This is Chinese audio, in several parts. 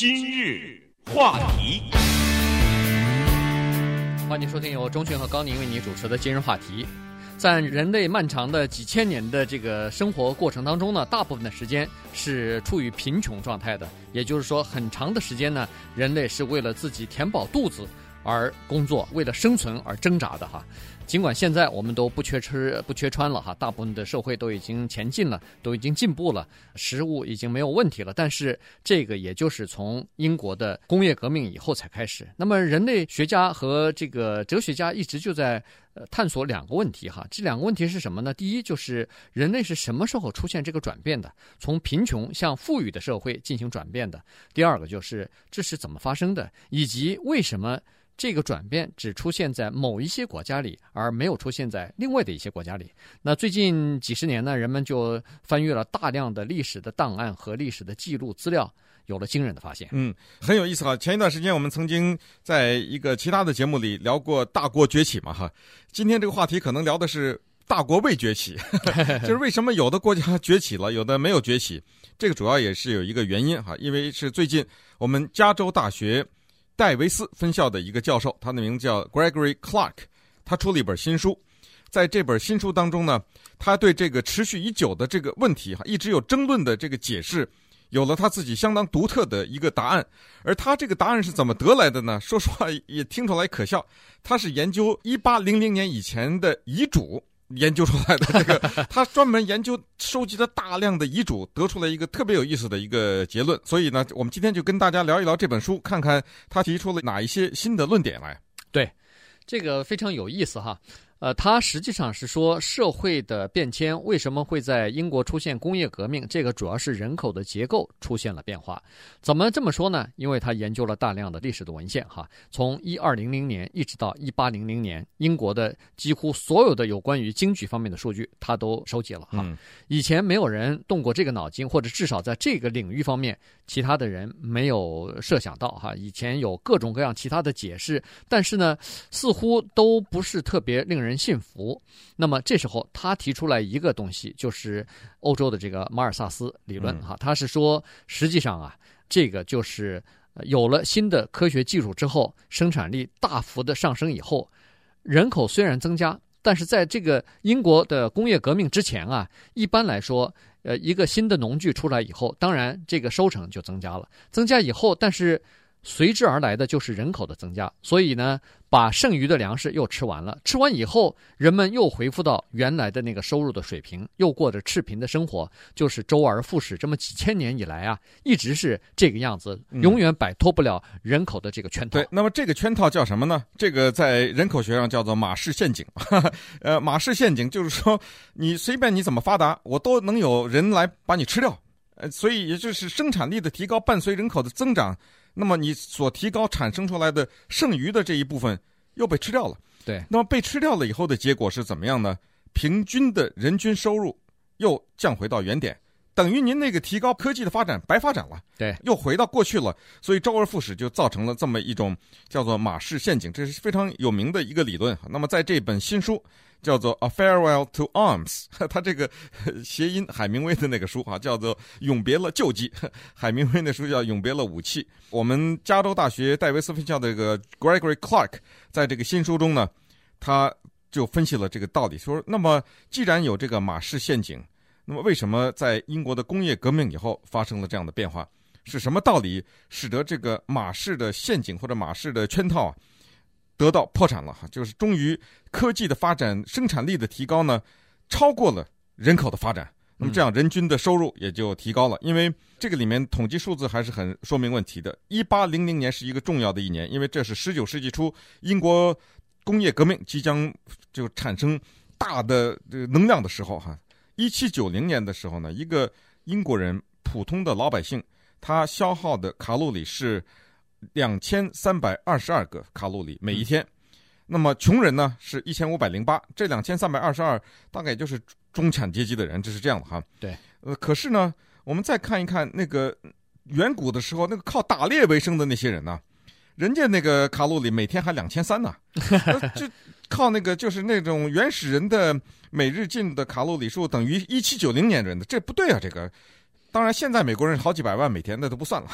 今日话题，欢迎收听由钟迅和高宁为你主持的今日话题。在人类漫长的几千年的这个生活过程当中呢，大部分的时间是处于贫穷状态的，也就是说，很长的时间呢，人类是为了自己填饱肚子而工作，为了生存而挣扎的哈。尽管现在我们都不缺吃不缺穿了哈，大部分的社会都已经前进了，都已经进步了，食物已经没有问题了。但是这个也就是从英国的工业革命以后才开始。那么人类学家和这个哲学家一直就在呃探索两个问题哈，这两个问题是什么呢？第一就是人类是什么时候出现这个转变的，从贫穷向富裕的社会进行转变的。第二个就是这是怎么发生的，以及为什么。这个转变只出现在某一些国家里，而没有出现在另外的一些国家里。那最近几十年呢，人们就翻阅了大量的历史的档案和历史的记录资料，有了惊人的发现。嗯，很有意思哈。前一段时间我们曾经在一个其他的节目里聊过大国崛起嘛哈。今天这个话题可能聊的是大国未崛起，就是为什么有的国家崛起了，有的没有崛起。这个主要也是有一个原因哈，因为是最近我们加州大学。戴维斯分校的一个教授，他的名字叫 Gregory Clark，他出了一本新书，在这本新书当中呢，他对这个持续已久的这个问题哈，一直有争论的这个解释，有了他自己相当独特的一个答案。而他这个答案是怎么得来的呢？说实话也听出来可笑，他是研究一八零零年以前的遗嘱。研究出来的这个，他专门研究收集了大量的遗嘱，得出了一个特别有意思的一个结论。所以呢，我们今天就跟大家聊一聊这本书，看看他提出了哪一些新的论点来。对，这个非常有意思哈。呃，他实际上是说社会的变迁为什么会在英国出现工业革命？这个主要是人口的结构出现了变化。怎么这么说呢？因为他研究了大量的历史的文献，哈，从一二零零年一直到一八零零年，英国的几乎所有的有关于经济方面的数据，他都收集了，哈。以前没有人动过这个脑筋，或者至少在这个领域方面，其他的人没有设想到，哈。以前有各种各样其他的解释，但是呢，似乎都不是特别令人。人信服，那么这时候他提出来一个东西，就是欧洲的这个马尔萨斯理论哈，他是说，实际上啊，这个就是有了新的科学技术之后，生产力大幅的上升以后，人口虽然增加，但是在这个英国的工业革命之前啊，一般来说，呃，一个新的农具出来以后，当然这个收成就增加了，增加以后，但是。随之而来的就是人口的增加，所以呢，把剩余的粮食又吃完了。吃完以后，人们又恢复到原来的那个收入的水平，又过着赤贫的生活，就是周而复始。这么几千年以来啊，一直是这个样子，永远摆脱不了人口的这个圈套。对，那么这个圈套叫什么呢？这个在人口学上叫做马氏陷阱。呃，马氏陷阱就是说，你随便你怎么发达，我都能有人来把你吃掉。呃，所以也就是生产力的提高伴随人口的增长。那么你所提高产生出来的剩余的这一部分又被吃掉了，对。那么被吃掉了以后的结果是怎么样呢？平均的人均收入又降回到原点，等于您那个提高科技的发展白发展了，对，又回到过去了。所以周而复始就造成了这么一种叫做马氏陷阱，这是非常有名的一个理论。那么在这本新书。叫做《A Farewell to Arms 》，他这个谐音海明威的那个书啊，叫做《永别了旧疾》。海明威那书叫《永别了武器》。我们加州大学戴维斯分校的这个 Gregory Clark 在这个新书中呢，他就分析了这个道理，说：那么既然有这个马氏陷阱，那么为什么在英国的工业革命以后发生了这样的变化？是什么道理使得这个马氏的陷阱或者马氏的圈套啊？得到破产了哈，就是终于科技的发展、生产力的提高呢，超过了人口的发展。那么这样人均的收入也就提高了。因为这个里面统计数字还是很说明问题的。一八零零年是一个重要的一年，因为这是十九世纪初英国工业革命即将就产生大的能量的时候哈。一七九零年的时候呢，一个英国人普通的老百姓，他消耗的卡路里是。两千三百二十二个卡路里每一天，那么穷人呢是一千五百零八，这两千三百二十二大概就是中产阶级的人，这是这样的哈。对，呃，可是呢，我们再看一看那个远古的时候，那个靠打猎为生的那些人呢，人家那个卡路里每天还两千三呢，就靠那个就是那种原始人的每日进的卡路里数等于一七九零年人的，这不对啊，这个。当然，现在美国人好几百万每天，那都不算了。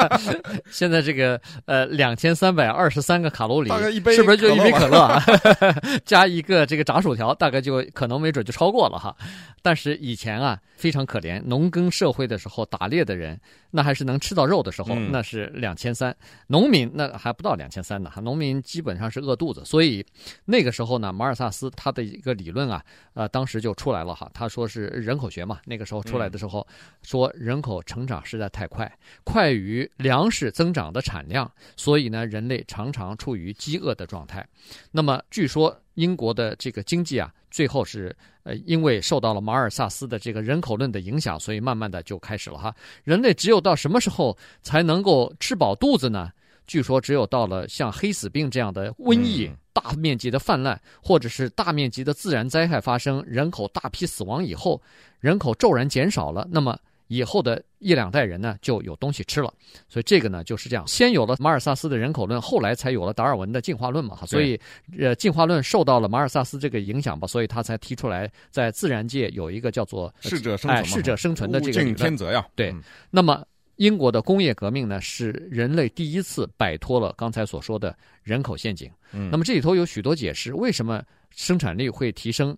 现在这个呃两千三百二十三个卡路里，大概一杯是不是就一杯可乐啊？加一个这个炸薯条，大概就可能没准就超过了哈。但是以前啊非常可怜，农耕社会的时候打猎的人，那还是能吃到肉的时候，那是两千三。农民那还不到两千三呢，农民基本上是饿肚子。所以那个时候呢，马尔萨斯他的一个理论啊，呃，当时就出来了哈。他说是人口学嘛，那个时候出来的时候。说人口成长实在太快，快于粮食增长的产量，所以呢，人类常常处于饥饿的状态。那么，据说英国的这个经济啊，最后是呃，因为受到了马尔萨斯的这个人口论的影响，所以慢慢的就开始了哈。人类只有到什么时候才能够吃饱肚子呢？据说只有到了像黑死病这样的瘟疫大面积的泛滥，或者是大面积的自然灾害发生，人口大批死亡以后，人口骤然减少了，那么。以后的一两代人呢，就有东西吃了，所以这个呢就是这样。先有了马尔萨斯的人口论，后来才有了达尔文的进化论嘛。所以，呃，进化论受到了马尔萨斯这个影响吧，所以他才提出来，在自然界有一个叫做适者生存，哎，适者生存的这个天择呀。对。那么，英国的工业革命呢，是人类第一次摆脱了刚才所说的人口陷阱。嗯。那么这里头有许多解释，为什么生产力会提升？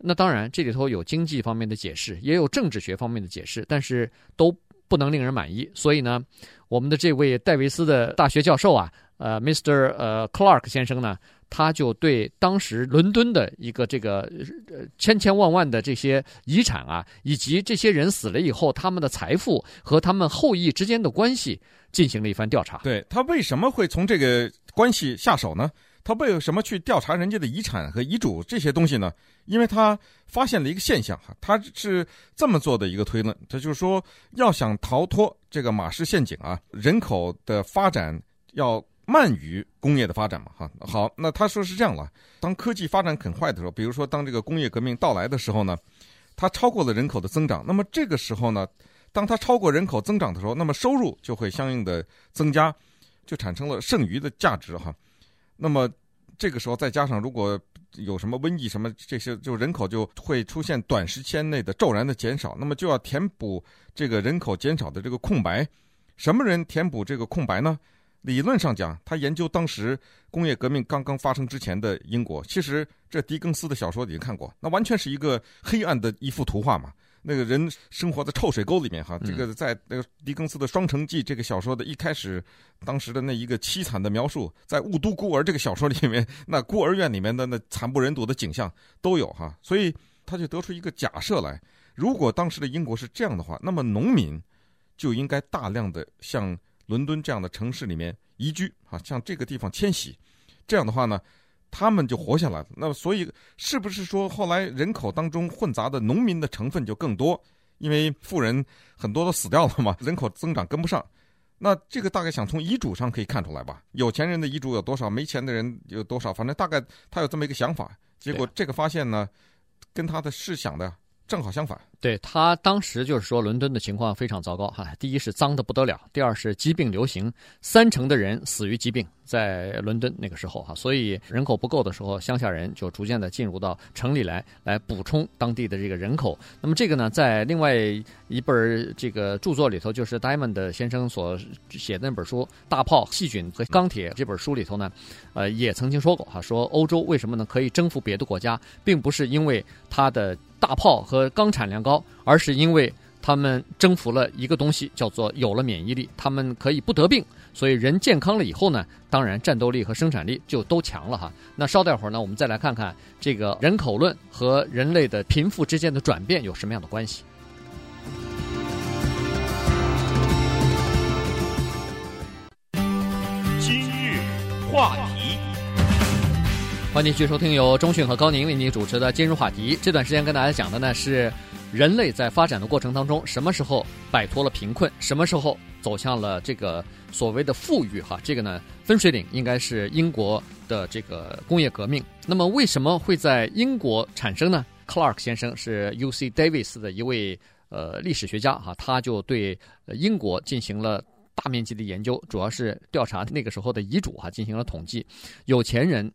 那当然，这里头有经济方面的解释，也有政治学方面的解释，但是都不能令人满意。所以呢，我们的这位戴维斯的大学教授啊，呃，Mr. 呃 Clark 先生呢，他就对当时伦敦的一个这个千千万万的这些遗产啊，以及这些人死了以后他们的财富和他们后裔之间的关系进行了一番调查。对，他为什么会从这个关系下手呢？他为什么去调查人家的遗产和遗嘱这些东西呢？因为他发现了一个现象哈，他是这么做的一个推论，他就是说，要想逃脱这个马氏陷阱啊，人口的发展要慢于工业的发展嘛哈。好，那他说是这样了，当科技发展很快的时候，比如说当这个工业革命到来的时候呢，它超过了人口的增长，那么这个时候呢，当它超过人口增长的时候，那么收入就会相应的增加，就产生了剩余的价值哈。那么这个时候再加上如果有什么瘟疫什么这些，就人口就会出现短时间内的骤然的减少。那么就要填补这个人口减少的这个空白。什么人填补这个空白呢？理论上讲，他研究当时工业革命刚刚发生之前的英国。其实这狄更斯的小说已经看过，那完全是一个黑暗的一幅图画嘛。那个人生活在臭水沟里面哈，这个在那个狄更斯的《双城记》这个小说的一开始，当时的那一个凄惨的描述，在《雾都孤儿》这个小说里面，那孤儿院里面的那惨不忍睹的景象都有哈，所以他就得出一个假设来：如果当时的英国是这样的话，那么农民就应该大量的向伦敦这样的城市里面移居啊，向这个地方迁徙，这样的话呢，他们就活下来了。那么，所以是不是说后来人口当中混杂的农民的成分就更多？因为富人很多都死掉了嘛，人口增长跟不上。那这个大概想从遗嘱上可以看出来吧？有钱人的遗嘱有多少？没钱的人有多少？反正大概他有这么一个想法。结果这个发现呢，跟他的试想的正好相反。对，他当时就是说，伦敦的情况非常糟糕哈。第一是脏得不得了，第二是疾病流行，三成的人死于疾病，在伦敦那个时候哈。所以人口不够的时候，乡下人就逐渐的进入到城里来，来补充当地的这个人口。那么这个呢，在另外一本这个著作里头，就是 Diamond 先生所写的那本书《大炮、细菌和钢铁》这本书里头呢，呃，也曾经说过哈，说欧洲为什么呢可以征服别的国家，并不是因为它的大炮和钢产量高。而是因为他们征服了一个东西，叫做有了免疫力，他们可以不得病，所以人健康了以后呢，当然战斗力和生产力就都强了哈。那稍待会儿呢，我们再来看看这个人口论和人类的贫富之间的转变有什么样的关系。今日话题，欢迎继续收听由中讯和高宁为您主持的今日话题。这段时间跟大家讲的呢是。人类在发展的过程当中，什么时候摆脱了贫困？什么时候走向了这个所谓的富裕？哈，这个呢，分水岭应该是英国的这个工业革命。那么，为什么会在英国产生呢？Clark 先生是 UC Davis 的一位呃历史学家哈，他就对英国进行了大面积的研究，主要是调查那个时候的遗嘱哈，进行了统计，有钱人。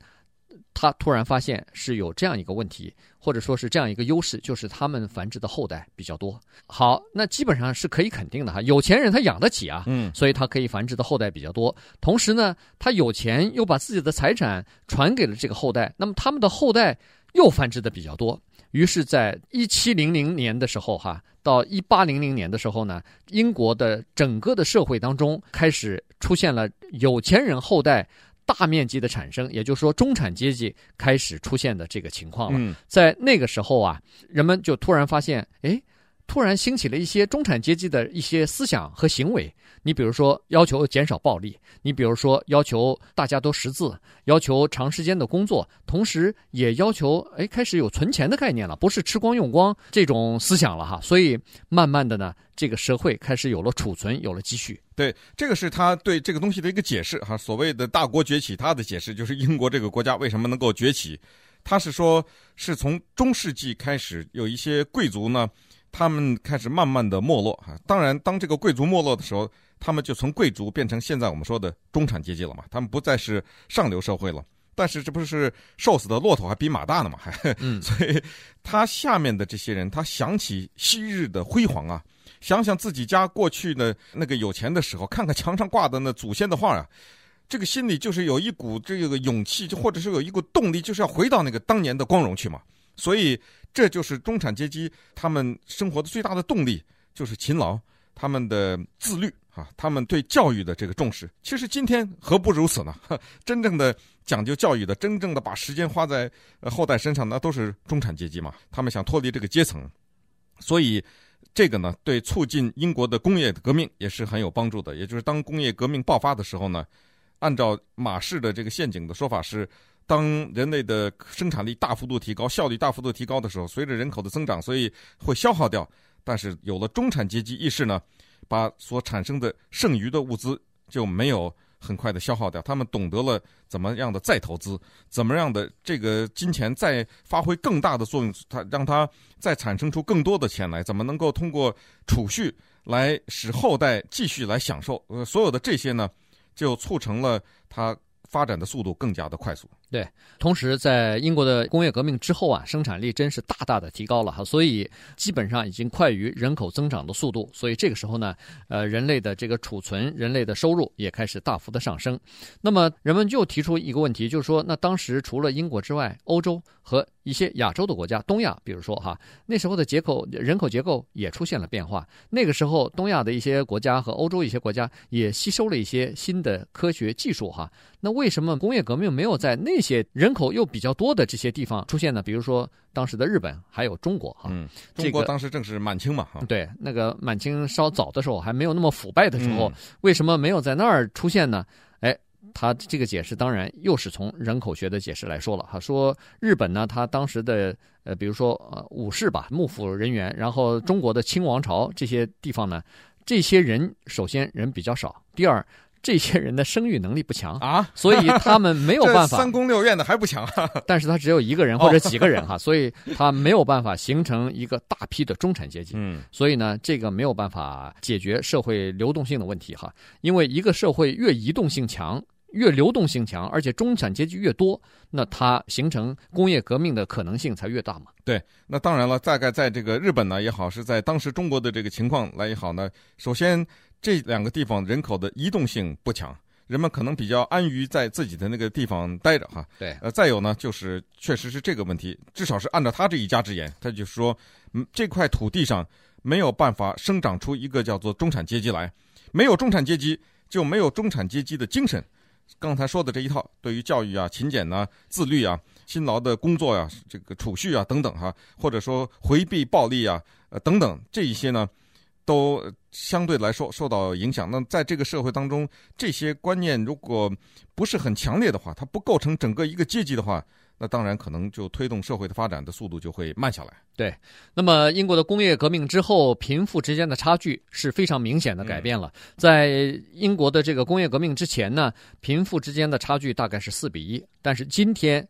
他突然发现是有这样一个问题，或者说是这样一个优势，就是他们繁殖的后代比较多。好，那基本上是可以肯定的哈，有钱人他养得起啊，嗯，所以他可以繁殖的后代比较多。同时呢，他有钱又把自己的财产传给了这个后代，那么他们的后代又繁殖的比较多。于是，在一七零零年的时候哈，到一八零零年的时候呢，英国的整个的社会当中开始出现了有钱人后代。大面积的产生，也就是说，中产阶级开始出现的这个情况了。在那个时候啊，人们就突然发现，哎，突然兴起了一些中产阶级的一些思想和行为。你比如说，要求减少暴力；你比如说，要求大家都识字，要求长时间的工作，同时也要求，哎，开始有存钱的概念了，不是吃光用光这种思想了哈。所以，慢慢的呢，这个社会开始有了储存，有了积蓄。对，这个是他对这个东西的一个解释哈。所谓的大国崛起，他的解释就是英国这个国家为什么能够崛起。他是说，是从中世纪开始，有一些贵族呢，他们开始慢慢的没落啊。当然，当这个贵族没落的时候，他们就从贵族变成现在我们说的中产阶级了嘛。他们不再是上流社会了。但是这不是瘦死的骆驼还比马大呢嘛？所以 他下面的这些人，他想起昔日的辉煌啊。想想自己家过去的那个有钱的时候，看看墙上挂的那祖先的画啊，这个心里就是有一股这个勇气，就或者是有一股动力，就是要回到那个当年的光荣去嘛。所以这就是中产阶级他们生活的最大的动力，就是勤劳，他们的自律啊，他们对教育的这个重视。其实今天何不如此呢？真正的讲究教育的，真正的把时间花在后代身上，那都是中产阶级嘛。他们想脱离这个阶层，所以。这个呢，对促进英国的工业革命也是很有帮助的。也就是当工业革命爆发的时候呢，按照马氏的这个陷阱的说法是，当人类的生产力大幅度提高、效率大幅度提高的时候，随着人口的增长，所以会消耗掉。但是有了中产阶级意识呢，把所产生的剩余的物资就没有。很快的消耗掉，他们懂得了怎么样的再投资，怎么样的这个金钱再发挥更大的作用，它让它再产生出更多的钱来，怎么能够通过储蓄来使后代继续来享受？呃，所有的这些呢，就促成了它发展的速度更加的快速。对，同时在英国的工业革命之后啊，生产力真是大大的提高了哈，所以基本上已经快于人口增长的速度。所以这个时候呢，呃，人类的这个储存、人类的收入也开始大幅的上升。那么人们就提出一个问题，就是说，那当时除了英国之外，欧洲和一些亚洲的国家，东亚，比如说哈，那时候的结构人口结构也出现了变化。那个时候，东亚的一些国家和欧洲一些国家也吸收了一些新的科学技术哈。那为什么工业革命没有在那些人口又比较多的这些地方出现呢？比如说当时的日本，还有中国哈。嗯，中国当时正是满清嘛。对，那个满清稍早的时候，还没有那么腐败的时候，为什么没有在那儿出现呢？哎，他这个解释当然又是从人口学的解释来说了哈。说日本呢，他当时的呃，比如说呃武士吧，幕府人员，然后中国的清王朝这些地方呢，这些人首先人比较少，第二。这些人的生育能力不强啊，所以他们没有办法。三宫六院的还不强，但是他只有一个人或者几个人哈，所以他没有办法形成一个大批的中产阶级。嗯，所以呢，这个没有办法解决社会流动性的问题哈，因为一个社会越移动性强，越流动性强，而且中产阶级越多，那它形成工业革命的可能性才越大嘛。对，那当然了，大概在这个日本呢也好，是在当时中国的这个情况来也好呢，首先。这两个地方人口的移动性不强，人们可能比较安于在自己的那个地方待着哈。对，呃，再有呢，就是确实是这个问题，至少是按照他这一家之言，他就说，嗯，这块土地上没有办法生长出一个叫做中产阶级来，没有中产阶级就没有中产阶级的精神。刚才说的这一套，对于教育啊、勤俭呐、自律啊、辛劳的工作呀、啊、这个储蓄啊等等哈，或者说回避暴力啊、呃等等这一些呢。都相对来说受到影响。那在这个社会当中，这些观念如果不是很强烈的话，它不构成整个一个阶级的话，那当然可能就推动社会的发展的速度就会慢下来。对。那么英国的工业革命之后，贫富之间的差距是非常明显的改变了。在英国的这个工业革命之前呢，贫富之间的差距大概是四比一，但是今天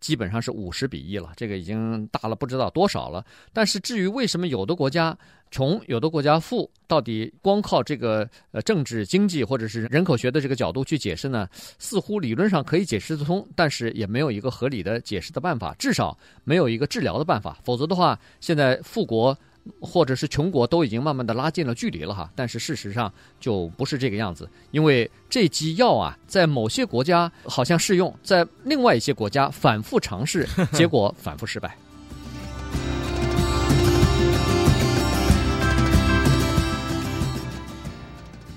基本上是五十比一了，这个已经大了不知道多少了。但是至于为什么有的国家穷，有的国家富，到底光靠这个呃政治经济或者是人口学的这个角度去解释呢？似乎理论上可以解释得通，但是也没有一个合理的解释的办法，至少没有一个治疗的办法。否则的话，现在富国。或者是穷国都已经慢慢的拉近了距离了哈，但是事实上就不是这个样子，因为这剂药啊，在某些国家好像适用，在另外一些国家反复尝试，结果反复失败。